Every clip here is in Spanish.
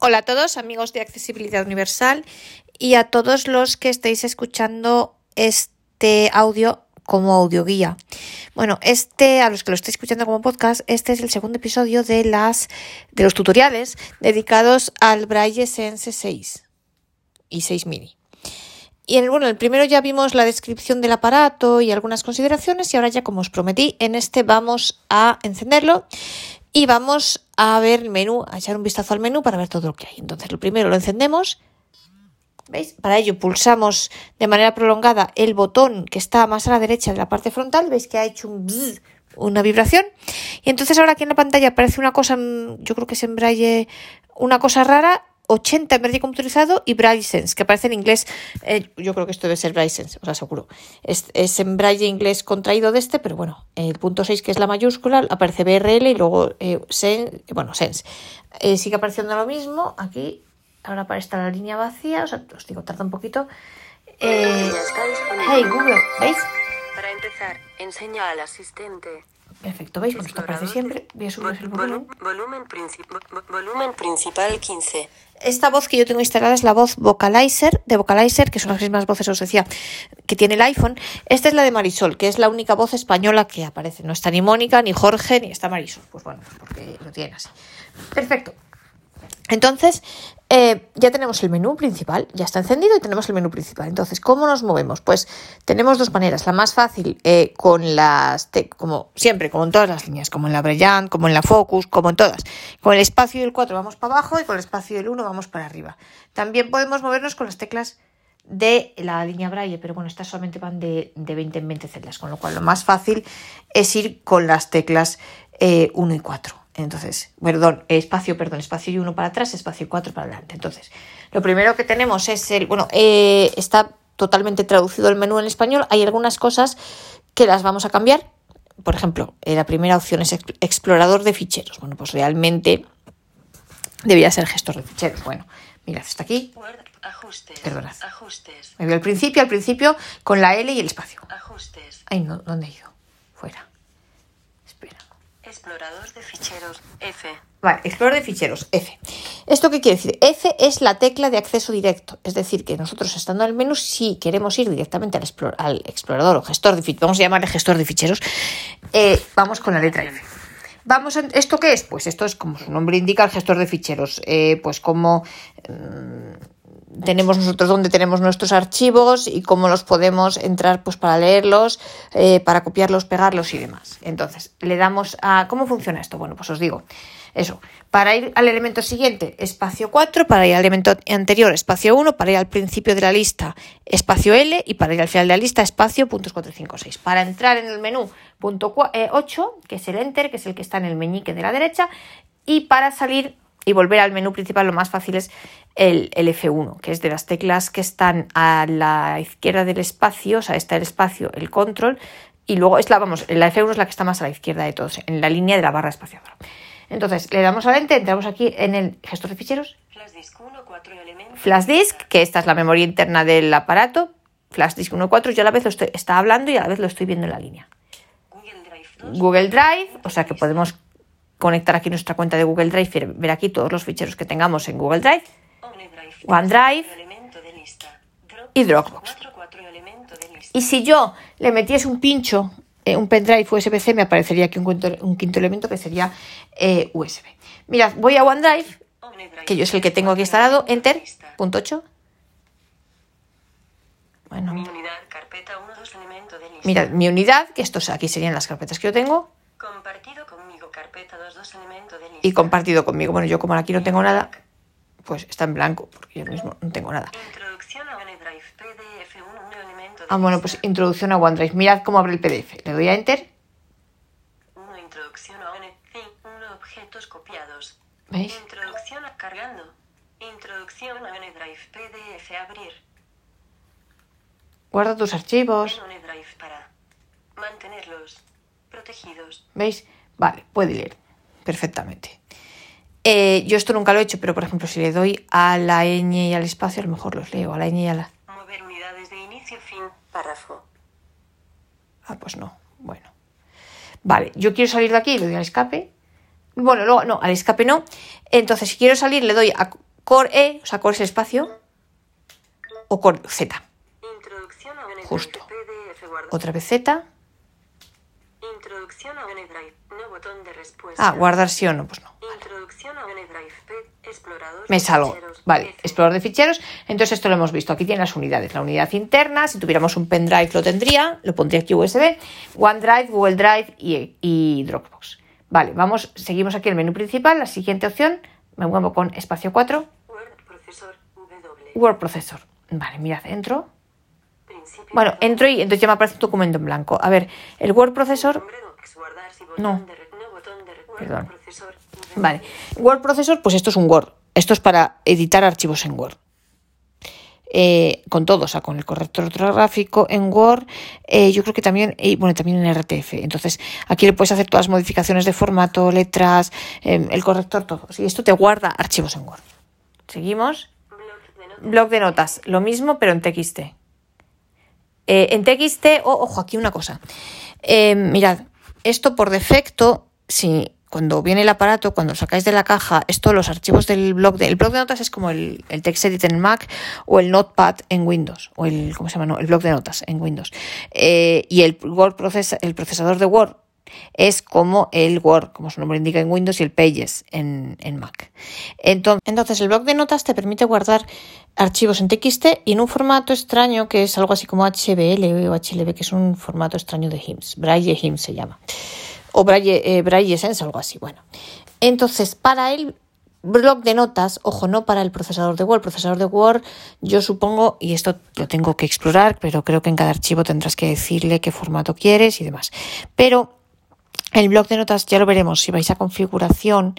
Hola a todos, amigos de Accesibilidad Universal y a todos los que estáis escuchando este audio como audioguía. Bueno, este, a los que lo estáis escuchando como podcast, este es el segundo episodio de las de los tutoriales dedicados al Braille Sense 6 y 6 mini. Y el, bueno, el primero ya vimos la descripción del aparato y algunas consideraciones y ahora ya como os prometí, en este vamos a encenderlo y vamos a ver el menú, a echar un vistazo al menú para ver todo lo que hay. Entonces, lo primero lo encendemos. ¿Veis? Para ello pulsamos de manera prolongada el botón que está más a la derecha de la parte frontal. ¿Veis que ha hecho un una vibración? Y entonces ahora aquí en la pantalla aparece una cosa, yo creo que es en braille, una cosa rara 80 en verde computarizado y Braille que aparece en inglés, eh, yo creo que esto debe ser Braille os aseguro. Es, es, en Braille inglés contraído de este, pero bueno, el punto 6 que es la mayúscula, aparece BRL y luego eh, sen, bueno, Sense. Eh, sigue apareciendo lo mismo, aquí, ahora esta la línea vacía, o sea, os digo, tarda un poquito. Eh, hey Google, ¿veis? Para empezar, enseña al asistente Perfecto, ¿veis? Bueno, esto aparece siempre. Voy a subir el volumen. Volumen, volumen principal 15. Esta voz que yo tengo instalada es la voz Vocalizer, de Vocalizer, que son las mismas voces, os decía, que tiene el iPhone. Esta es la de Marisol, que es la única voz española que aparece. No está ni Mónica, ni Jorge, ni está Marisol. Pues bueno, pues porque lo tienen así. Perfecto. Entonces, eh, ya tenemos el menú principal, ya está encendido y tenemos el menú principal. Entonces, ¿cómo nos movemos? Pues tenemos dos maneras. La más fácil, eh, con las, como siempre, como en todas las líneas, como en la Brillant, como en la Focus, como en todas. Con el espacio del 4 vamos para abajo y con el espacio del 1 vamos para arriba. También podemos movernos con las teclas de la línea Braille, pero bueno, estas solamente van de, 20 en 20 celdas, con lo cual lo más fácil es ir con las teclas 1 eh, y 4. Entonces, perdón, espacio, perdón, espacio y uno para atrás, espacio y cuatro para adelante. Entonces, lo primero que tenemos es el, bueno, eh, está totalmente traducido el menú en español. Hay algunas cosas que las vamos a cambiar. Por ejemplo, eh, la primera opción es explorador de ficheros. Bueno, pues realmente debería ser gestor de ficheros. Bueno, mirad, está aquí. Ajustes. Perdonad. Ajustes. Me voy al principio, al principio, con la L y el espacio. Ajustes. Ay, no, ¿dónde he ido? Fuera. Explorador de ficheros F. Vale, explorador de ficheros F. ¿Esto qué quiere decir? F es la tecla de acceso directo. Es decir, que nosotros estando en el menú, si queremos ir directamente al, explorador o gestor de ficheros, vamos a llamarle gestor de ficheros, eh, vamos con la letra F. Vamos ¿Esto qué es? Pues esto es como su nombre indica, el gestor de ficheros. Eh, pues como... Mm, tenemos nosotros dónde tenemos nuestros archivos y cómo los podemos entrar pues para leerlos, eh, para copiarlos, pegarlos y demás. Entonces, le damos a... ¿Cómo funciona esto? Bueno, pues os digo, eso, para ir al elemento siguiente, espacio 4, para ir al elemento anterior, espacio 1, para ir al principio de la lista, espacio L y para ir al final de la lista, espacio puntos 4, 5, 6. Para entrar en el menú, punto 8, eh, que es el Enter, que es el que está en el meñique de la derecha, y para salir y volver al menú principal lo más fácil es el, F1, que es de las teclas que están a la izquierda del espacio, o sea, está el espacio, el control, y luego es la, vamos, la F1 es la que está más a la izquierda de todos, en la línea de la barra espaciadora. Entonces, le damos a lente, entramos aquí en el gestor de ficheros. Flash disk, que esta es la memoria interna del aparato. Flash disk 1.4, yo a la vez lo estoy, está hablando y a la vez lo estoy viendo en la línea. Google Drive, o sea que podemos conectar aquí nuestra cuenta de Google Drive y ver aquí todos los ficheros que tengamos en Google Drive, OneDrive y Dropbox. Y si yo le metiese un pincho, eh, un pendrive USB-C, me aparecería aquí un, quinto, elemento que sería eh, USB. Mirad, voy a OneDrive, que yo es el que tengo aquí instalado, Enter, punto 8. Bueno. Mirad, mi unidad, que estos aquí serían las carpetas que yo tengo. Compartido Y compartido conmigo. Bueno, yo como aquí no tengo nada, pues está en blanco, porque yo mismo no tengo nada. Introducción a OneDrive, PDF 1, un elemento de Ah, bueno, pues introducción a OneDrive. Mirad cómo abre el PDF. Le doy a Enter. Uno, introducción a OneDrive, uno, objetos copiados. ¿Veis? Introducción a cargando. Introducción a OneDrive, PDF, abrir. Guarda tus archivos. En OneDrive para mantenerlos protegidos. ¿Veis? Vale, puede leer perfectamente. Eh, yo esto nunca lo he hecho, pero por ejemplo, si le doy a la ñ y al espacio, a lo mejor los leo. A la ñ y a la. Mover unidades de inicio, fin, párrafo. Ah, pues no. Bueno. Vale, yo quiero salir de aquí, le doy al escape. Bueno, luego, no, al escape no. Entonces, si quiero salir, le doy a Core E, o sea, Core es el espacio, o Core Z. Justo. Otra vez Z. Introducción a OneDrive. No botón de respuesta. Ah, guardar sí o no, pues no. Introducción a OneDrive. Explorador. Me salgo. ficheros. Vale, explorador de ficheros. Entonces esto lo hemos visto. Aquí tiene las unidades. La unidad interna, si tuviéramos un pendrive lo tendría, lo pondría aquí USB. OneDrive, Google Drive y, y Dropbox. Vale, vamos, seguimos aquí el menú principal. La siguiente opción, me muevo con espacio 4, Word procesor W. Word Processor. Vale, mirad, entro. Bueno, entro y entonces ya me aparece un documento en blanco. A ver, el Word Processor No. Perdón. Vale. Word Processor, pues esto es un Word. Esto es para editar archivos en Word. Eh, con todo, o sea, con el corrector ortográfico en Word, eh, yo creo que también, y bueno, también en RTF. Entonces, aquí le puedes hacer todas las modificaciones de formato, letras, eh, el corrector, todo. Y esto te guarda archivos en Word. Seguimos. Blog de notas, lo mismo, pero en TXT. Eh, en TXT, oh, ojo, aquí una cosa. Eh, mirad, esto por defecto, si cuando viene el aparato, cuando sacáis de la caja, esto, los archivos del blog de. El blog de notas es como el, el TextEdit en Mac o el Notepad en Windows, o el, ¿cómo se llama? El blog de notas en Windows. Eh, y el Word procesa- el procesador de Word es como el Word, como su nombre indica en Windows, y el Pages en, en Mac. Enton- Entonces, el blog de notas te permite guardar archivos en TXT y en un formato extraño que es algo así como HBL o HLB, que es un formato extraño de HIMS. Braille HIMS se llama. O Braille, eh, Braille Sense, algo así. Bueno, entonces, para el blog de notas, ojo, no para el procesador de Word. El procesador de Word, yo supongo, y esto lo tengo que explorar, pero creo que en cada archivo tendrás que decirle qué formato quieres y demás. Pero el blog de notas ya lo veremos. Si vais a configuración,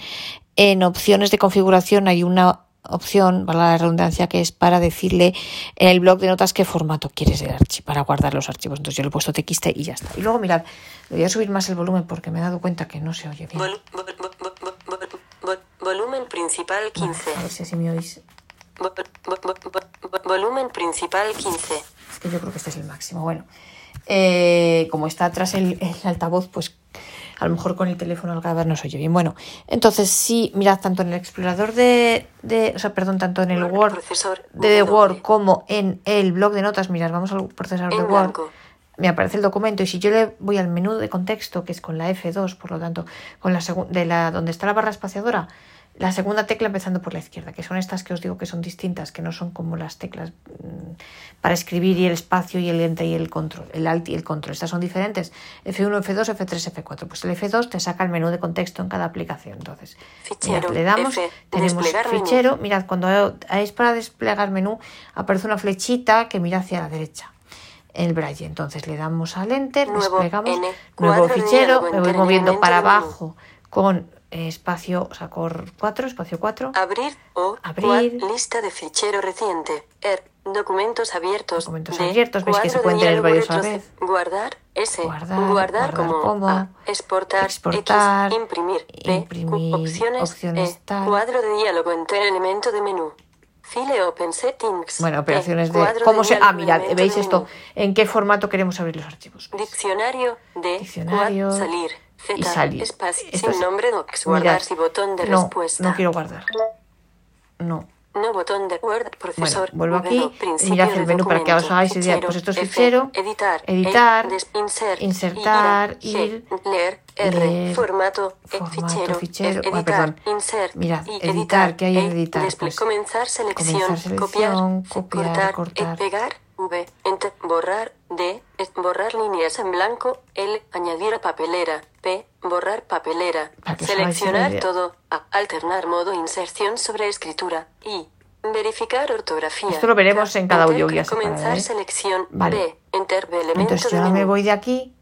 en opciones de configuración hay una opción, para la redundancia, que es para decirle en el blog de notas qué formato quieres el archivo, para guardar los archivos. Entonces yo le he puesto TXT y ya está. Y luego mirad, voy a subir más el volumen porque me he dado cuenta que no se oye bien. Vol- vol- vol- vol- vol- vol- vol- volumen principal 15. A ver si así me oís. Vol- vol- vol- vol- vol- volumen principal 15. Es que yo creo que este es el máximo. Bueno, eh, como está atrás el, el altavoz, pues a lo mejor con el teléfono al grabar no se oye bien. Bueno, entonces sí, mirad, tanto en el explorador de, de o sea, perdón, tanto en el Word de. Word como en el blog de notas, mirad, vamos al procesador de Word. blanco. Me aparece el documento y si yo le voy al menú de contexto, que es con la F2, por lo tanto, con la de la donde está la barra espaciadora, la segunda tecla empezando por la izquierda, que son estas que os digo que son distintas, que no son como las teclas mm, para escribir y el espacio y el enter y el control, el alt y el control. Estas son diferentes. F1, F2, F3, F4. Pues el F2 te saca el menú de contexto en cada aplicación. Entonces, Fichero, mirad, le damos, F, tenemos menú. fichero. Mirad, cuando es para desplegar menú, aparece una flechita que mira hacia la derecha. El braille. Entonces le damos al enter, Nuevo desplegamos nuevo fichero, me voy en moviendo para abajo con espacio, o sea, con 4, espacio 4. Abrir o Abrir. lista de fichero reciente. Er, documentos abiertos. Documentos abiertos, veis que se de pueden tener varios a la vez. Guardar S. Guardar, Guardar, guardar como, como, A. Exportar, exportar, X. Imprimir. P. imprimir, opciones. opciones E, tal. Cuadro de diálogo entre elemento de menú. File Open Settings. Bueno, E, operaciones de... ¿Cómo se...? Ah, mirad, ¿veis esto? ¿En qué formato queremos abrir los archivos? Diccionario de Diccionario salir. Z, y salir. espacio, Esto sin nombre docs, guardar botón de no, respuesta. No quiero guardar. No. No botón de Word, Bueno, procesor. vuelvo aquí. Mirad el menú para que os hagáis idea. Pues esto es fichero. Editar. editar, E, insert. insertar, ir, leer. R. leer, formato. E, formato, fichero. ah, editar. perdón. Insert. Mirad, y editar, ¿qué hay en E, editar? Pues, comenzar selección. comenzar copiar. selección, copiar, cortar. cortar. Pegar. V. Enter. Borrar. D. Borrar líneas en blanco. L. Añadir a papelera. P. Borrar papelera. Seleccionar todo. A. Alternar modo inserción sobre escritura. I. Verificar ortografía. Esto lo veremos en cada audioguía separada, Comenzar ¿eh? selección. Vale. B. Enter de elemento Entonces de yo ahora me menú. voy de aquí.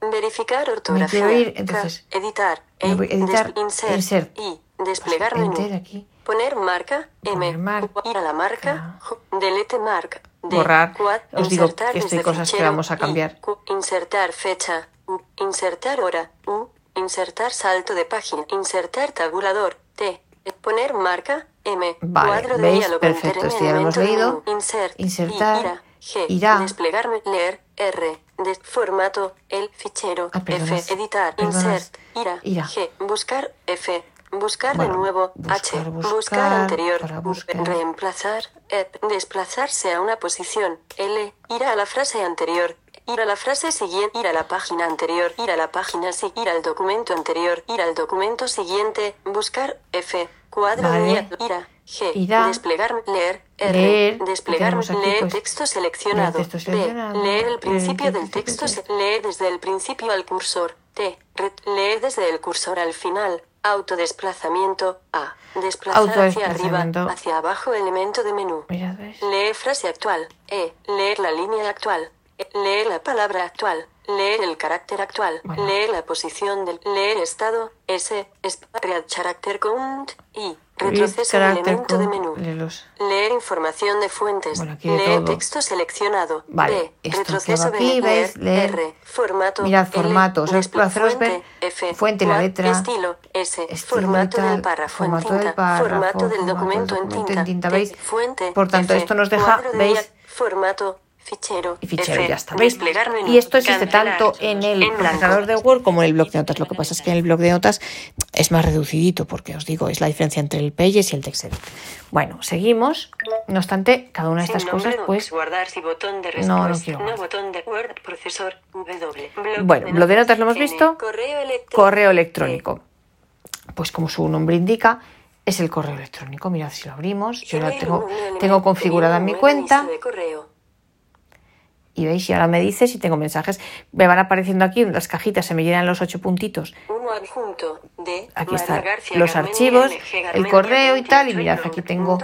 Verificar ortografía. quiero ir, K, entonces, editar. me E, voy a editar, insert, insert. Desplegar Pues, menú. enter aquí. Poner marca. Poner M. Ir a la marca. J, Delete marca. Borrar. Os digo insertar que hay cosas que vamos a cambiar. Insertar fecha. Insertar hora. U. Insertar salto de página. Insertar tabulador. T. Poner marca. M. Vale, Cuadro de diálogo. Perfecto, esto ya lo hemos leído. Insert. Insertar, ira, G. irá. Desplegar. Leer. R. Formato. El fichero. Ah, F. Editar. Insert. Ira. Ira. G. Buscar. F. Buscar Bueno, de nuevo. buscar, H. buscar, Buscar anterior. para buscar. Reemplazar. E, desplazarse a una posición. L. Ir a la frase anterior. Ir a la frase siguiente. Ir a la página anterior. Ir a la página. Ir al documento anterior. Ir al documento siguiente. Buscar. F. Cuadro Vale. ir a. G. Ir a. Desplegar. Leer. R. Leer. Desplegar. Aquí, leer pues, texto seleccionado. leer texto B. seleccionado. Leer el Leer principio el del texto. se- Leer desde el principio al cursor. T. Re- Lee desde el cursor al final. Autodesplazamiento. A. Desplazar hacia arriba. Hacia abajo elemento de menú. Mirad, ¿ves? Lee frase actual. E. Leer la línea actual. E. Leer la palabra actual. Leer el carácter actual. Bueno. Leer la posición del. Leer estado. S. Es, read character count. Y. Retroceso Read al elemento de menú. léelos. Leer información de fuentes. Bueno, aquí de Leer todo. texto seleccionado. Vale, B. esto que Retroceso va aquí, ¿ves? Leer. R. Formato. Mirad, L, formato. Solo despla- haceros ver fuente, F. fuente, la letra, Estilo. S. estilo formato tal, del párrafo formato en del párrafo, formato del formato documento, del en, documento tinta. en tinta, ¿veis? Fuente. Por tanto, F, esto nos deja, ¿veis? Formato. Fichero. y fichero F, ya está. ¿Veis? menú, Y esto existe tanto en el en procesador de Word como en el bloc de notas. Lo que pasa es que en el bloc de notas es más reducidito, porque os digo, es la diferencia entre el Pages y el Text Edit. Bueno, seguimos. No obstante, cada una de estas Sin cosas, nombre, pues. guardar si botón de No, no quiero No, guardar. botón de Word, procesor, W. Bloc Bueno, lo de notas lo hemos N, visto. Correo electrónico. Correo electrónico. Pues como su nombre indica, es el correo electrónico. Mirad si lo abrimos. Yo lo tengo, tengo configurada en mi cuenta. inicio de correo. Y veis, y ahora me dice si tengo mensajes. Me van apareciendo aquí las cajitas, se me llenan los ocho puntitos. Uno adjunto de Aquí están los archivos, el correo y tal. Y 28, mirad, aquí tengo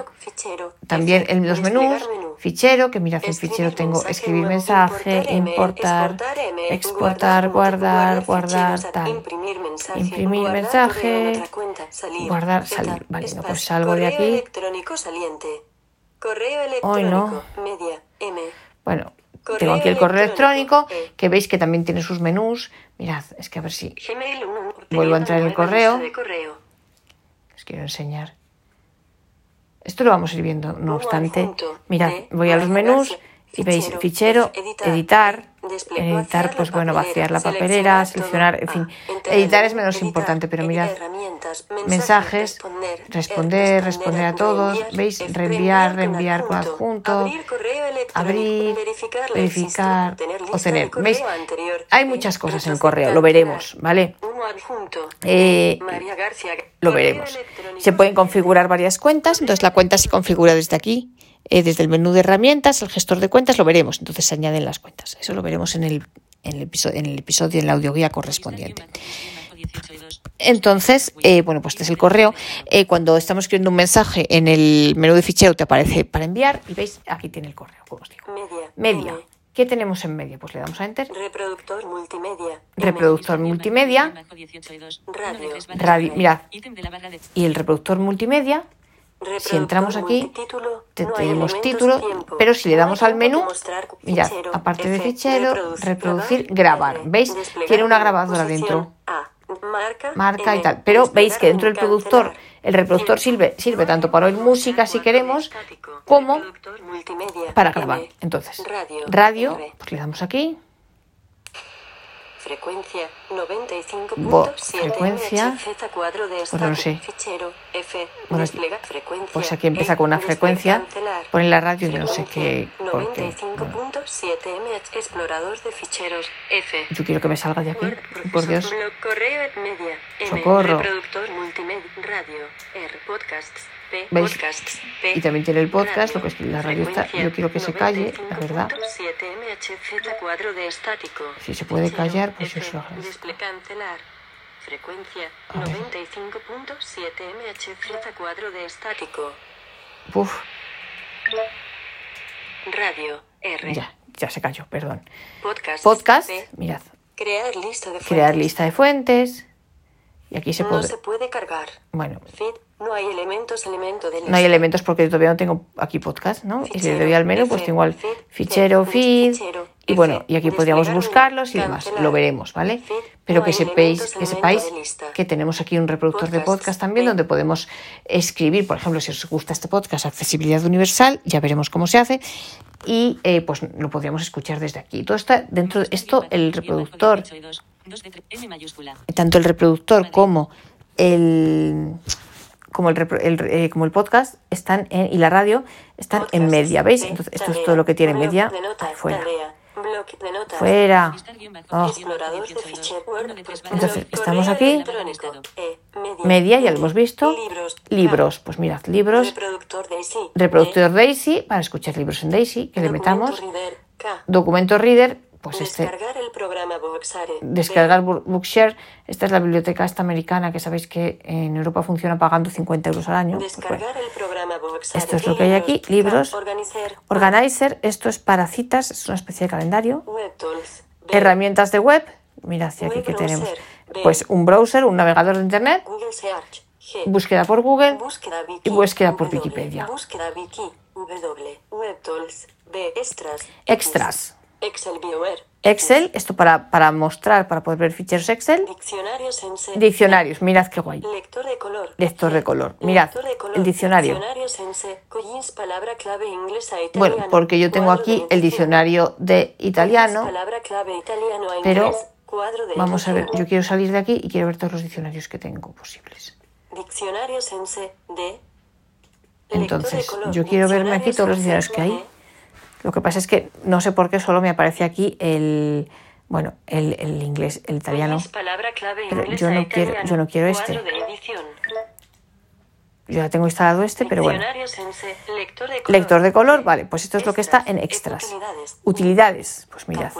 también en los menús, menú. fichero, que mirad, en Escribir fichero tengo escribir mensaje, importar, exportar, guardar, guardar, tal. imprimir mensaje, Imprimir guardar en salir, guardar, Z, salir. Vale, no, pues salgo de correo aquí. electrónico saliente. Correo electrónico, media, M. Bueno, Correo tengo aquí el correo electrónico, electrónico, que veis que también tiene sus menús. Mirad, es que a ver si Gmail, un- Vuelvo a entrar en el correo. correo. os quiero enseñar. Esto lo vamos a ir viendo, no obstante. Mirad, de voy a los menús y veis Fichero, editar, en editar, pues bueno, vaciar la papelera, seleccionar en fin. Ah, Editar es menos importante, pero mirad, mensajes, responder, responder, eh, responder a todos, reenviar, ¿veis? eh, Reenviar, reenviar con adjunto, abrir verificar, la verificar, existencia, tener lista o tener. de correo ¿Veis? Hay eh, muchas cosas en retroceder, correo, lo veremos, ¿vale? Eh, María García, lo veremos. Se pueden configurar varias cuentas, entonces la cuenta se configura desde aquí, eh, desde el menú de herramientas, el gestor de cuentas, lo veremos, entonces se añaden las cuentas. Eso lo veremos en el, en el, episodio, en el episodio, en la audioguía correspondiente. Entonces, eh, bueno, pues este es el correo. Eh, cuando estamos escribiendo un mensaje en el menú de fichero te aparece para enviar y veis, aquí tiene el correo, como os digo. media, Media. M. ¿Qué tenemos en medio? Pues le damos a Enter. Reproductor multimedia. Reproductor multimedia. Radio. Radio, mirad. Y el reproductor multimedia Si entramos aquí, tenemos título, pero si le damos al menú, mirad, aparte de fichero, reproducir, reproducir, grabar. ¿Veis? Tiene una grabadora dentro. Marca, y tal. Pero veis que dentro del productor, el reproductor sirve, sirve tanto para oír música si queremos, como para grabar. Entonces, radio, pues le damos aquí, Frecuencia 95.7 Bo- frecuencia. Pues no lo sé. Fichero F. Bueno, pues aquí empieza E, con una frecuencia, pone la radio y no sé qué, Frecuencia porque 95.7 MH explorador de ficheros F. yo quiero que me salga de aquí, por Dios. Socorro. ¿Veis? Y también tiene el podcast, lo que es la radio está, yo quiero que se calle, la verdad. 95.7 MHz cuadro de estático Si se puede callar, pues lo agradezco. frecuencia A ver. 95.7 MHz cuadro de estático Uf, radio R ya, ya se cayó, perdón. podcast Podcast, P, mirad, crear lista de crear fuentes. lista de fuentes. Y aquí se no puede, se puede cargar bueno, feed no hay elementos elemento de No hay elementos porque todavía no tengo aquí podcast, ¿no? Y si le doy al menú, pues tengo al feed, fichero, feed. fichero, Y bueno, y aquí podríamos buscarlos y demás. Lo veremos, ¿vale? Feed, Pero no que sepáis, que sepáis que tenemos aquí un reproductor de Podcasts, podcast también feed. donde podemos escribir, por ejemplo, si os gusta este podcast, accesibilidad universal, ya veremos cómo se hace. Y eh, pues lo podríamos escuchar desde aquí. Todo está dentro de esto, el reproductor, tanto el reproductor como el como el, el- eh, como el podcast están en, y la radio están en media, ¿veis? Entonces esto es todo lo que tiene media. fuera. Fuera. Oh. Word, Entonces, estamos aquí. electrónico, e, media, ya lo hemos visto. Libros, pues mirad, libros. reproductor Daisy, Reproductor Daisy, para escuchar libros en Daisy, que le metamos. Documento Reader, pues este. Descargar el programa Boxare. Descargar Book- Bookshare. Esta es la biblioteca esta americana que sabéis que en Europa funciona pagando 50 euros al año. Pues bueno. Descargar el programa Boxare. Esto es lo que hay aquí, libros. Organizer. Organizer, esto es para citas, es una especie de calendario. Web Tools. B. Herramientas de web. Mirad hacia aquí que tenemos. Pues un browser, un navegador de internet, Google Search. Búsqueda por Google. Búsqueda Wiki. y búsqueda por W. Wikipedia. Búsqueda Wiki. W. Web Tools. B. Extras. Extras. Excel Viewer. Excel, esto para, para mostrar, para poder ver ficheros Excel. Diccionario Sense. Diccionarios, mirad qué guay. Lector de color. Lector de color. Mirad, Lector de color. el diccionario. Diccionario Sense. Collins palabra clave inglesa italiano. Bueno, porque yo tengo aquí el diccionario de italiano, Palabra clave italiano a pero de vamos a ver, yo quiero salir de aquí y quiero ver todos los diccionarios que tengo posibles. Diccionario Sense de. Entonces, yo quiero verme aquí todos los Diccionario diccionarios que hay. Lo que pasa es que no sé por qué solo me aparece aquí el, bueno, el, el inglés, el italiano. Pero yo no quiero- yo no quiero este. Yo ya tengo instalado este, pero bueno. Lector de color. Lector de color, vale, pues esto es lo que está en extras. Utilidades. Pues mirad.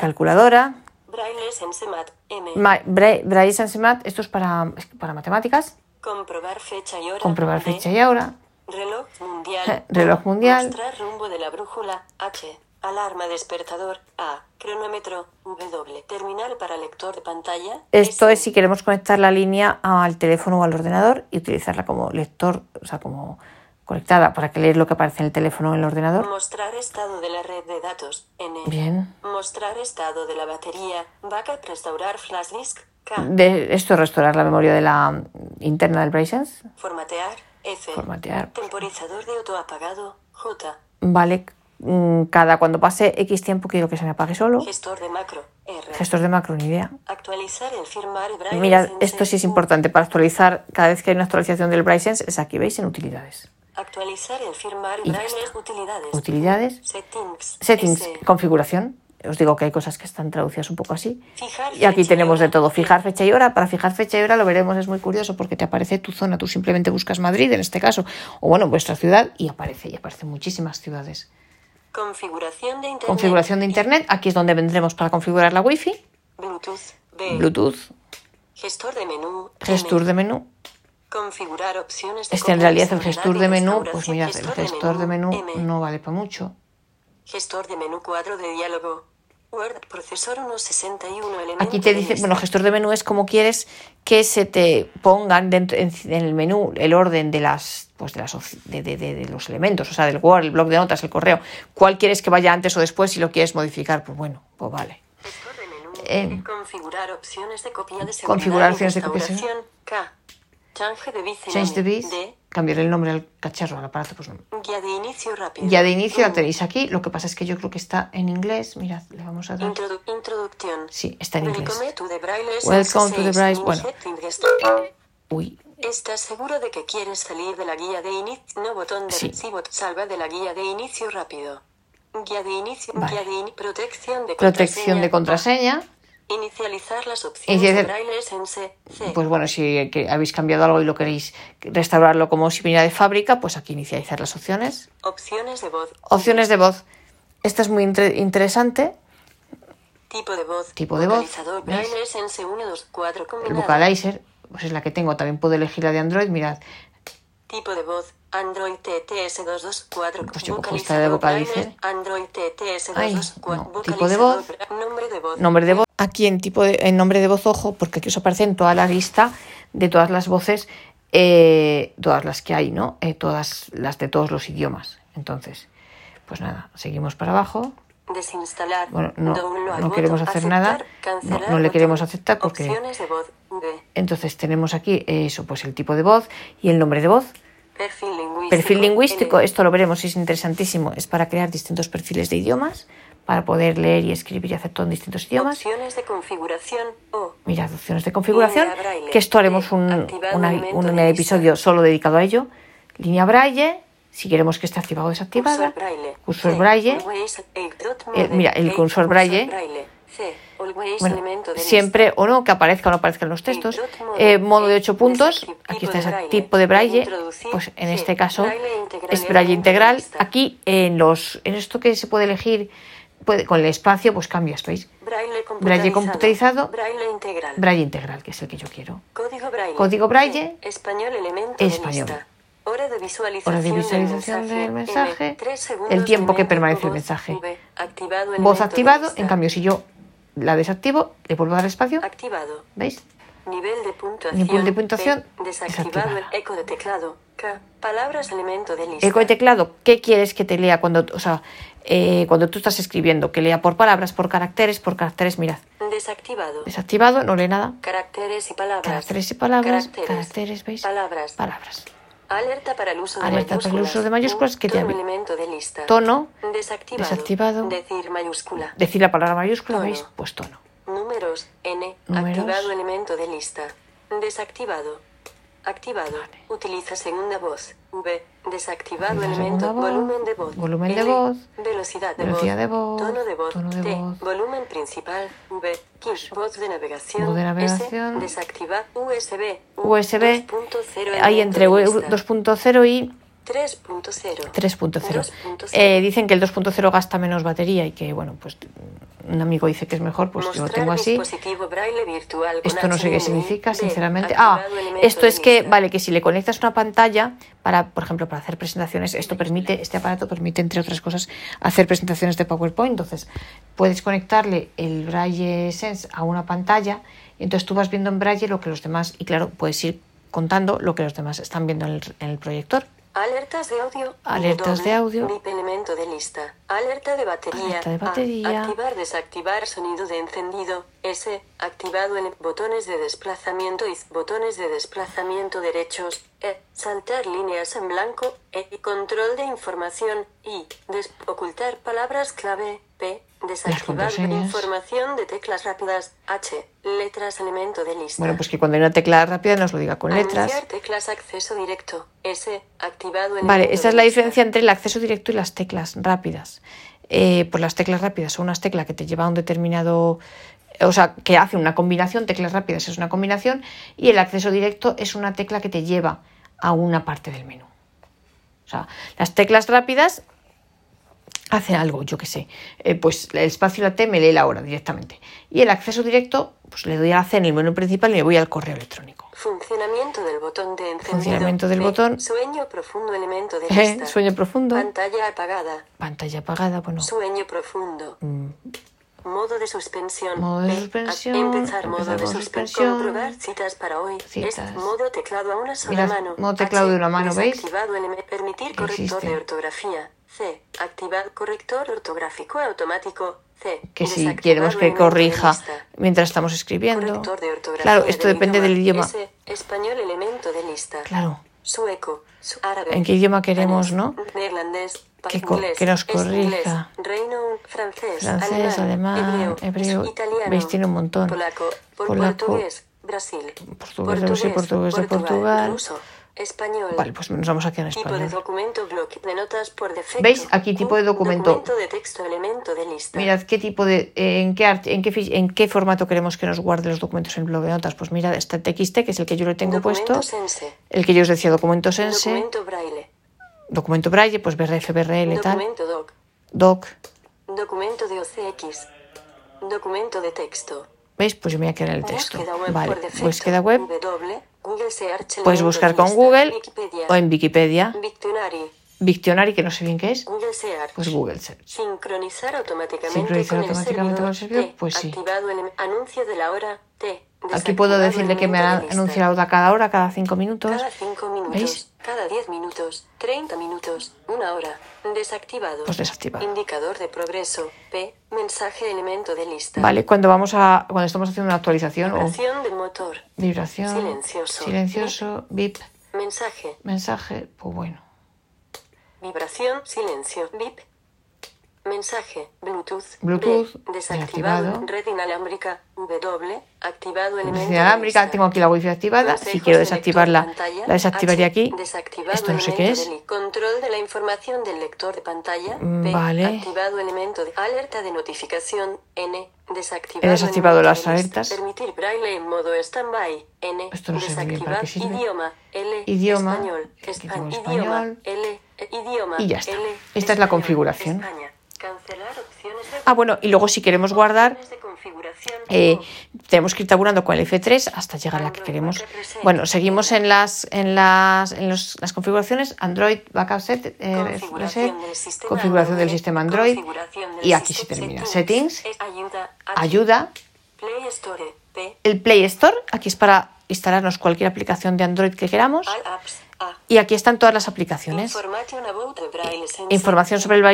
Calculadora. Braille Sense Mat. M. Ma- Bra- Braille Sans Mat, esto es para, para matemáticas. Comprobar fecha y hora. Comprobar fecha y hora. Reloj mundial. Reloj mundial. Mostrar rumbo de la brújula. H. Alarma despertador. A. Cronómetro. W. Terminal para lector de pantalla. Esto S. es si queremos conectar la línea al teléfono o al ordenador y utilizarla como lector, o sea, como conectada para que leer lo que aparece en el teléfono o en el ordenador. Mostrar estado de la red de datos. N. Bien. Mostrar estado de la batería. Backup restaurar flash disk. K. De esto es restaurar la memoria de la interna del Sense. Formatear. F. Formatear. Temporizador de auto apagado. J. Vale, mm, cada cuando pase X tiempo quiero que se me apague solo. Gestor de macro. R. Gestos de macro, ni idea. Actualizar el Mirad, Sense. esto sí es importante para actualizar, cada vez que hay una actualización del Braille Sense, es aquí, ¿veis? En utilidades. Actualizar el firmware Y utilidades. Utilidades, Settings. settings, S. configuración. Os digo que hay cosas que están traducidas un poco así. Fijar Y aquí y tenemos de todo. Fijar fecha y hora. Para fijar fecha y hora lo veremos, es muy curioso porque te aparece tu zona. Tú simplemente buscas Madrid en este caso, o bueno, vuestra ciudad, y aparece, y aparecen muchísimas ciudades. Configuración de internet. Configuración de internet. Aquí es donde vendremos para configurar la wifi. Bluetooth. B. Bluetooth, Gestor de menú. gestor de menú. Configurar opciones de Este en realidad el gestor de menú, pues mirad, el gestor de menú no vale para mucho. Gestor de menú cuadro de diálogo. Word procesor 161 elementos. Aquí te dice, bueno, gestor de menú es como quieres que se te pongan dentro en, en el menú el orden de las pues de las de, de- de- los elementos, o sea, del Word, el blog de notas, el correo. ¿Cuál quieres que vaya antes o después? Si lo quieres modificar, pues bueno, pues vale. Gestor de menú. Eh, configurar opciones de copia de seguridad. configurar opciones de copia de. K. Change de cambiar el nombre al cacharro, al aparato, pues no. Guía de inicio rápido. Ya de inicio la tenéis aquí, lo que pasa es que yo creo que está en inglés. Mirad, le vamos a dar. Introdu- introducción. Sí, está en inglés. Welcome to the Braille Welcome to the Sense Braille- in bueno. Uy, ¿Estás seguro de que quieres salir de la guía de inicio? No botón de Sí. recibo. Salva de la guía de inicio rápido. Guía de inicio. Vale. Guía de ini- protección de protección de contraseña. Inicializar las opciones Inicializar- de Braille Sense. C. Pues bueno, si que habéis cambiado algo y lo queréis restaurarlo como si viniera de fábrica, pues aquí inicializar las opciones. Opciones de voz. Opciones de voz. Esta es muy inter- interesante. Tipo de voz. Tipo de voz. Braille Sense 1, 2, 4 El vocalizer, pues es la que tengo. También puedo elegir la de Android. Mirad, Tipo de voz. Android TTS 224. Pues yo cojo esta de vocalizer. Android TTS Ay, 224. no, tipo de voz. Nombre de voz. nombre de voz. Aquí en tipo de, en nombre de voz, ojo, porque aquí os aparece en toda la lista de todas las voces, eh, todas las que hay, ¿no? Eh, todas las de todos los idiomas. Entonces, pues nada, seguimos para abajo. Desinstalar. Bueno, no- queremos hacer nada. No- no le queremos aceptar porque-. Entonces tenemos aquí eso, pues el tipo de voz y el nombre de voz. Perfil lingüístico. Perfil lingüístico, N. esto lo veremos, es interesantísimo. Es para crear distintos perfiles de idiomas, para poder leer y escribir y hacer todo en distintos idiomas. Opciones de configuración o Mirad, opciones de configuración, braille. que esto haremos un, una- un episodio solo dedicado a ello. Línea braille, si queremos que esté activado o desactivada. cursor braille. Cursor mode. mira, el cursor braille. Bueno, siempre o no, que aparezca o no aparezca en los textos. Eh, modo de Eight. 8 puntos, aquí está ese tipo de braille, pues en este caso es braille integral. Aquí en los en esto que se puede elegir puede, con el espacio, pues cambias, ¿veis? Braille computarizado. Braille integral. Braille integral, que es el que yo quiero. Código braille. Código braille. C. Español elemento Español. de lista. Hora de visualización, Hora de visualización del mensaje. El tiempo que permanece el mensaje. Activado Voz activado, en cambio, si yo la desactivo, le vuelvo a dar espacio, Activado. ¿veis? Nivel de puntuación. Nivel de puntuación, P. Desactivado el eco de teclado. K. Palabras elemento de lista. Eco de teclado, ¿qué quieres que te lea cuando, o sea, eh, cuando tú estás escribiendo? Que lea por palabras, por caracteres, por caracteres, mirad. Desactivado. Desactivado, no lee nada. Caracteres y palabras. Caracteres y palabras, Caracteres. caracteres, ¿veis? Palabras. Palabras. Alerta para el uso de Alerta para el mayúsculas. uso de mayúsculas, que te Tono avi- elemento de lista. Tono, Desactivado. desactivado. Decir mayúscula. decir la palabra mayúscula, Tono. ¿veis? Pues tono. Números. N. Números. Activado elemento de lista. Desactivado. Activado. Utiliza segunda voz. V. Desactivado Utiliza elemento. voz. Volumen de voz. Volumen de voz. Velocidad de Velocidad voz. de voz. Tono de voz. Tono de T. voz. Volumen principal. V. Key. Voz de navegación. Voz de navegación. S. Desactiva. USB. USB. 2.0 Hay entre elemento de lista. 2.0 y 3.0. 3.0. 2.0. Eh, dicen que el 2.0 gasta menos batería y que, bueno, pues un amigo dice que es mejor, pues yo lo tengo así. Esto no sé qué significa, sinceramente. Ah, esto es que, vale, que si le conectas una pantalla para, por ejemplo, para hacer presentaciones, esto permite, este aparato permite, entre otras cosas, hacer presentaciones de PowerPoint. Entonces, puedes conectarle el Braille Sense a una pantalla y entonces tú vas viendo en Braille lo que los demás, y claro, puedes ir contando lo que los demás están viendo en el, en el proyector. Alertas de audio. Alertas doble, de audio. VIP elemento de lista. Alerta de batería. Alerta de A. batería. Activar, desactivar sonido de encendido. S. Activado en botones de desplazamiento y botones de desplazamiento derechos. E. Saltar líneas en blanco. E. Control de información. I. Des- ocultar palabras clave. P. Desactivar información de teclas rápidas. H. Letras elemento de lista. Bueno, pues que cuando hay una tecla rápida nos lo diga con letras. Teclas acceso directo. S. Activado Vale, elemento esa es la diferencia entre el acceso directo y las teclas rápidas. Eh, pues las teclas rápidas son unas teclas que te llevan a un determinado, o sea, que hacen una combinación, teclas rápidas es una combinación, y el acceso directo es una tecla que te lleva a una parte del menú. O sea, las teclas rápidas hacen algo, yo qué sé, eh, pues el espacio la T me lee la hora directamente. Y el acceso directo, pues le doy a la C en el menú principal y me voy al correo electrónico. Funcionamiento del botón de encendido. Funcionamiento del P. botón. Sueño profundo elemento de Eh, lista. Sueño profundo, Pantalla apagada. pantalla apagada, bueno. Sueño profundo. mm, Modo de suspensión. Modo de P. suspensión, Empezar modo de suspensión. Comprobar citas para hoy. Citas. Es modo teclado a una sola Mirad, mano. modo teclado de una mano, ¿veis? Permitir corrector de ortografía. C. Activar corrector ortográfico automático. C. que si queremos que de corrija mientras estamos escribiendo. De Claro, esto depende del idioma. Español elemento de lista. Claro, Sueco. su- árabe. ¿En qué idioma queremos, no? Neerlandés. Que que nos corrija. Reino, francés, Francés, alemán, hebreo, italiano, veis, tiene un montón. Polaco, pol- Polaco, portugués, Brasil, portugués de Brasil, portugués de Portugal. ruso, español. Vale, pues nos vamos a quedar en Tipo de español. documento, bloque de notas por defecto. ¿Veis? Aquí tipo de documento. Documento de texto, elemento de lista. Mirad qué tipo de, eh, en qué, arch- en qué, en qué formato queremos que nos guarde los documentos en el blog de notas. Pues mirad, este TXT, que es el que yo le tengo Documento puesto, sense. el que yo os decía, documento sense, Documento braille. documento braille, pues BRF, BRL, tal, Documento doc. doc. Documento de OCX. Documento de texto. ¿Veis? Pues yo me voy a quedar en el texto. Búsqueda web Vale, por defecto. búsqueda web. W, Puedes buscar con Google o en Wikipedia. Dictionary, que no sé bien qué es, Search. pues Google Search. Sincronizar automáticamente Sincronizar con el automáticamente con el servidor, T. pues sí. El anuncio de la hora. T. Aquí puedo decirle que me ha anunciado a cada hora, cada cinco minutos. Cada 5 minutos. ¿Veis? Cada 10 minutos. 30 minutos. Una hora. Desactivado. Pues desactivado. Indicador de progreso. P. Mensaje elemento de lista. Vale, cuando vamos a, cuando estamos haciendo una actualización o Vibración del motor. vibración, Silencioso. silencioso, bip, Mensaje. mensaje, pues bueno. Vibración. Silencio. Bip. Mensaje. Bluetooth. Bluetooth, B, desactivado. desactivado. Red inalámbrica. W. Activado elemento. inalámbrica, tengo aquí la wifi activada. Si Consejos quiero de desactivarla, de la desactivaría aquí. Desactivado Esto no sé qué es. Control de la información del lector de pantalla. Mm, P, vale. Activado elemento de alerta de notificación. N. Desactivado. He desactivado las alertas. Permitir braille en modo standby. N. Esto no sé bien Desactivar qué sirve. idioma. L. Idioma. Español. Aquí Espa- tengo idioma. español. L. eh, Idioma. Y ya está. L, Esta es la español, configuración. España. Cancelar opciones de Ah, bueno, y luego si queremos guardar, eh, tenemos que ir tabulando con el F3 hasta llegar a la que queremos. Bueno, seguimos en las en las en los- las configuraciones. Android Backup Set, eh, Configuración reset, del sistema configuración del Android, sistema Android configuración del y aquí se termina. Settings, es ayuda, H, ayuda, Play Store, P, el Play Store, aquí es para instalarnos cualquier aplicación de Android que queramos. All Apps, A, y aquí están todas las aplicaciones. Braille Sense, Información sobre el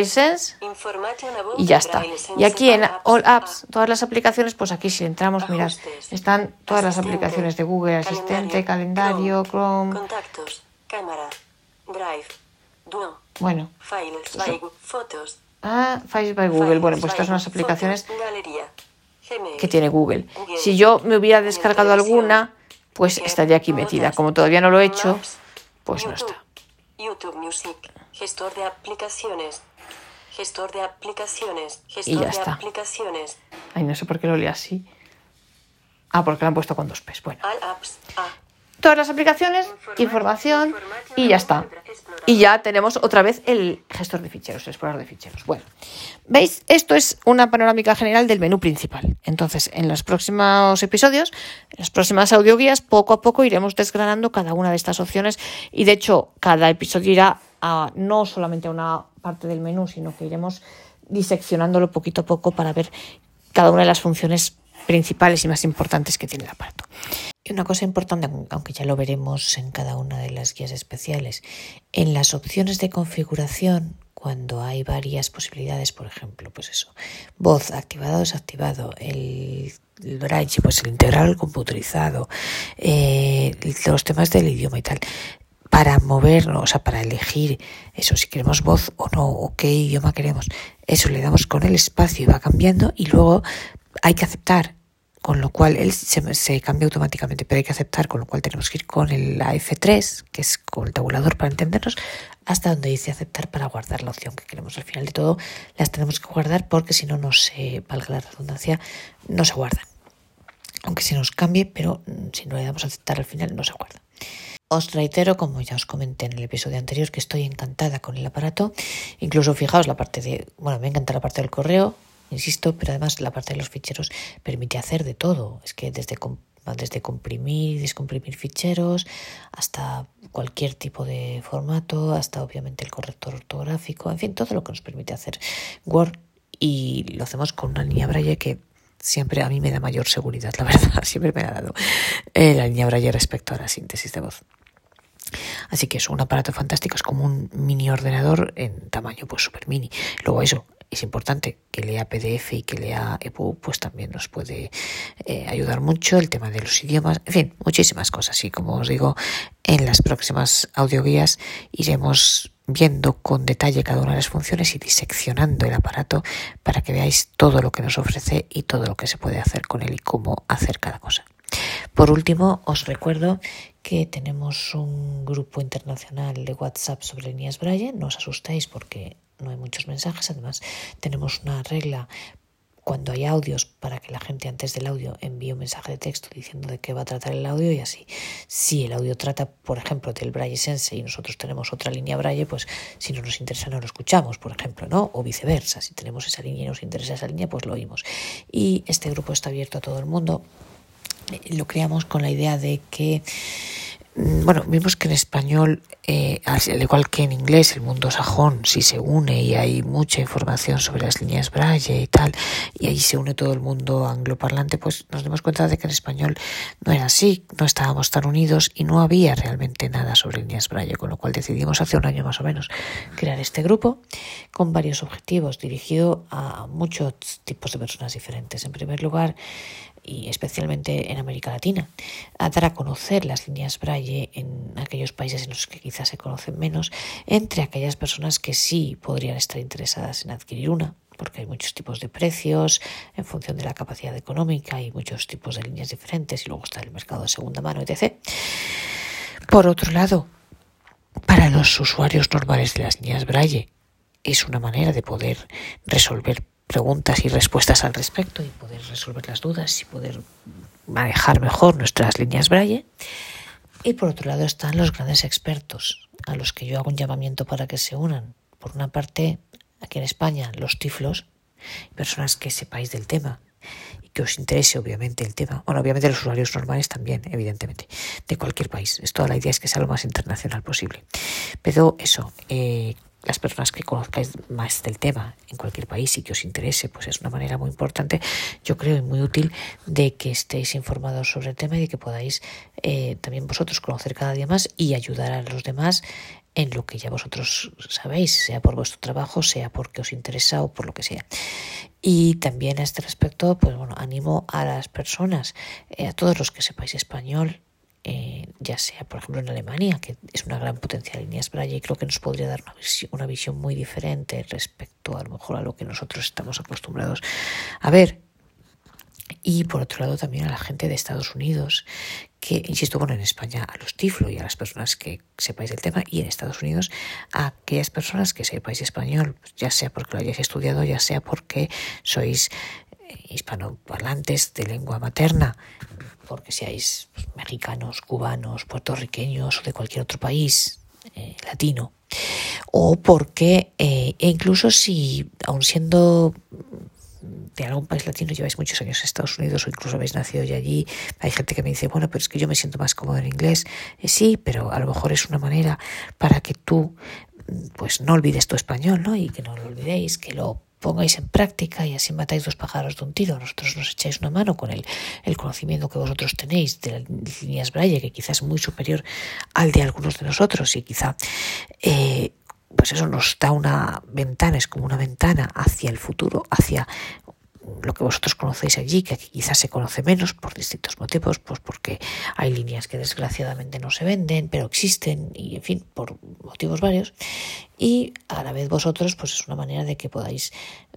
Information about y ya está. Braille Sense, Y aquí en All Apps, todas las aplicaciones, pues aquí si entramos, mirad, están todas las aplicaciones de Google, Asistente, calendario, Chrome. Contactos, cámara, Drive, Duo, Bueno, Files, by, Fotos, ah, Files by Google. Bueno, pues estas son las aplicaciones que tiene Google. Si yo me hubiera descargado alguna, pues estaría aquí metida. Como todavía no lo he hecho, Pues no YouTube, está. YouTube Music, gestor de aplicaciones, gestor de aplicaciones, gestor ya de está. aplicaciones, Ay, no sé por qué lo leí así. Ah, porque lo han puesto con dos P's. Bueno, All Apps, A, todas las aplicaciones, información y ya está. Y ya tenemos otra vez el gestor de ficheros, el explorador de ficheros. Bueno, ¿veis? Esto es una panorámica general del menú principal. Entonces, en los próximos episodios, en las próximas audioguías, poco a poco iremos desgranando cada una de estas opciones y de hecho, cada episodio irá a no solamente a una parte del menú, sino que iremos diseccionándolo poquito a poco para ver cada una de las funciones principales y más importantes que tiene el aparato. Y una cosa importante, aunque ya lo veremos en cada una de las guías especiales, en las opciones de configuración, cuando hay varias posibilidades, por ejemplo, pues eso, voz activado o desactivado, el, braille, pues el integral el eh, los temas del idioma y tal, para movernos, o sea, para elegir eso, si queremos voz o no, o qué idioma queremos, eso le damos con el espacio y va cambiando y luego hay que aceptar, con lo cual él se, cambia automáticamente, pero hay que aceptar, con lo cual tenemos que ir con el la F3, que es con el tabulador para entendernos, hasta donde dice aceptar para guardar la opción que queremos. Al final de todo, las tenemos que guardar porque si no, no se, valga la redundancia, no se guardan. Aunque se nos cambie, pero mm, si no le damos a aceptar al final, no se guarda. Os reitero, como ya os comenté en el episodio anterior, que estoy encantada con el aparato. Incluso fijaos la parte de, bueno, me encanta la parte del correo, insisto, pero además la parte de los ficheros permite hacer de todo. Es que desde, desde comprimir y descomprimir ficheros hasta cualquier tipo de formato, hasta obviamente el corrector ortográfico, en fin, todo lo que nos permite hacer Word y lo hacemos con una línea Braille que siempre a mí me da mayor seguridad, la verdad, siempre me ha dado eh, la línea Braille respecto a la síntesis de voz. Así que es un aparato fantástico, es como un mini ordenador en tamaño pues super mini. Luego eso, es importante que lea PDF y que lea EPUB, pues también nos puede eh, ayudar mucho el tema de los idiomas, en fin, muchísimas cosas. Y como os digo, en las próximas audioguías iremos viendo con detalle cada una de las funciones y diseccionando el aparato para que veáis todo lo que nos ofrece y todo lo que se puede hacer con él y cómo hacer cada cosa. Por último, os recuerdo que tenemos un grupo internacional de WhatsApp sobre líneas Braille. No os asustéis porque no hay muchos mensajes. Además, tenemos una regla cuando hay audios para que la gente antes del audio envíe un mensaje de texto diciendo de qué va a tratar el audio y así. Si el audio trata, por ejemplo, del Braille Sense y nosotros tenemos otra línea Braille, pues si no nos interesa no lo escuchamos, por ejemplo, ¿no? O viceversa, si tenemos esa línea y nos interesa esa línea, pues lo oímos. Y este grupo está abierto a todo el mundo lo creamos con la idea de que, bueno, vimos que en español, eh, al igual que en inglés, el mundo sajón sí se une y hay mucha información sobre las líneas Braille y tal, y ahí se une todo el mundo angloparlante, pues nos dimos cuenta de que en español no era así, no estábamos tan unidos y no había realmente nada sobre líneas Braille, con lo cual decidimos hace un año más o menos crear este grupo con varios objetivos dirigido a muchos tipos de personas diferentes. En primer lugar, y especialmente en América Latina, a dar a conocer las líneas Braille en aquellos países en los que quizás se conocen menos, entre aquellas personas que sí podrían estar interesadas en adquirir una, porque hay muchos tipos de precios en función de la capacidad económica y muchos tipos de líneas diferentes y luego está el mercado de segunda mano, etc. Por otro lado, para los usuarios normales de las líneas Braille es una manera de poder resolver preguntas y respuestas al respecto y poder resolver las dudas y poder manejar mejor nuestras líneas Braille. Y por otro lado están los grandes expertos, a los que yo hago un llamamiento para que se unan. Por una parte, aquí en España, los tiflos, personas que sepáis del tema y que os interese obviamente el tema. Bueno, obviamente los usuarios normales también, evidentemente, de cualquier país. Es toda la idea es que sea lo más internacional posible. Pero eso, eh, las personas que conozcáis más del tema en cualquier país y que os interese, pues es una manera muy importante, yo creo, y muy útil de que estéis informados sobre el tema y de que podáis eh, también vosotros conocer cada día más y ayudar a los demás en lo que ya vosotros sabéis, sea por vuestro trabajo, sea porque os interesa o por lo que sea. Y también a este respecto, pues bueno, animo a las personas, eh, a todos los que sepáis español, eh, ya sea por ejemplo en Alemania, que es una gran potencia de líneas Braille y creo que nos podría dar una visión, una visión muy diferente respecto a lo mejor a lo que nosotros estamos acostumbrados a ver. Y por otro lado también a la gente de Estados Unidos, que, insisto, bueno, en España a los tiflo y a las personas que sepáis del tema, y en Estados Unidos a aquellas personas que sepáis español, ya sea porque lo hayáis estudiado, ya sea porque sois hispanoparlantes de lengua materna, porque seáis pues, mexicanos, cubanos, puertorriqueños o de cualquier otro país eh, latino, o porque, eh, e incluso si, aun siendo de algún país latino lleváis muchos años en Estados Unidos o incluso habéis nacido ya allí, hay gente que me dice, bueno, pero es que yo me siento más cómodo en inglés. Eh, sí, pero a lo mejor es una manera para que tú pues no olvides tu español, ¿no? Y que no lo olvidéis, que lo pongáis en práctica y así matáis dos pájaros de un tiro. Nosotros nos echáis una mano con el, el conocimiento que vosotros tenéis de las líneas Braille, que quizás es muy superior al de algunos de nosotros y quizá eh, pues eso nos da una ventana, es como una ventana hacia el futuro, hacia lo que vosotros conocéis allí, que aquí quizás se conoce menos por distintos motivos, pues porque hay líneas que desgraciadamente no se venden, pero existen, y en fin, por motivos varios. Y a la vez vosotros, pues es una manera de que podáis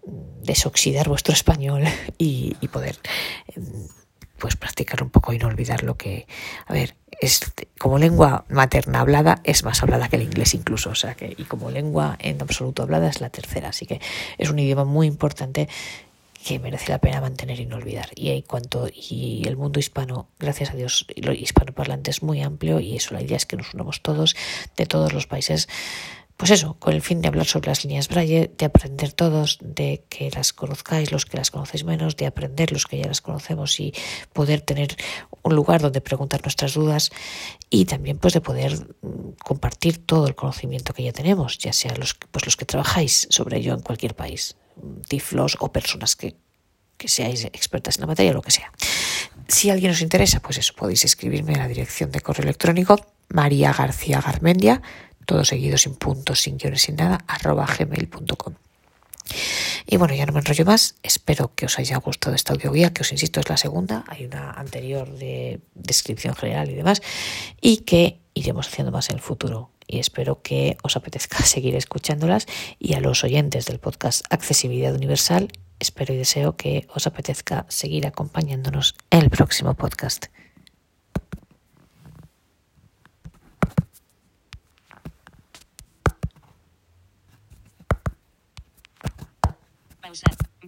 mm, desoxidar vuestro español y, poder mm, pues practicar un poco y no olvidar lo que, a ver, es como lengua materna hablada es más hablada que el inglés incluso, o sea que y como lengua en absoluto hablada es la tercera, así que es un idioma muy importante que merece la pena mantener y no olvidar. Y en cuanto y el mundo hispano, gracias a Dios, lo hispanoparlante es muy amplio y eso la idea es que nos unamos todos de todos los países. Pues eso, con el fin de hablar sobre las líneas Braille, de aprender todos, de que las conozcáis los que las conocéis menos, de aprender los que ya las conocemos y poder tener un lugar donde preguntar nuestras dudas y también pues de poder mm, compartir todo el conocimiento que ya tenemos, ya sea los, pues los que trabajáis sobre ello en cualquier país tiflos o personas que, seáis expertas en la materia lo que sea. Si alguien os interesa, pues eso, podéis escribirme a la dirección de correo electrónico María García Garmendia, todo seguido sin puntos, sin guiones, sin nada, arroba gmail.com. Y bueno, ya no me enrollo más. Espero que os haya gustado esta audioguía, que os insisto es la segunda. Hay una anterior de descripción general y demás. Y que iremos haciendo más en el futuro y espero que os apetezca seguir escuchándolas y a los oyentes del podcast Accesibilidad Universal, espero y deseo que os apetezca seguir acompañándonos en el próximo podcast.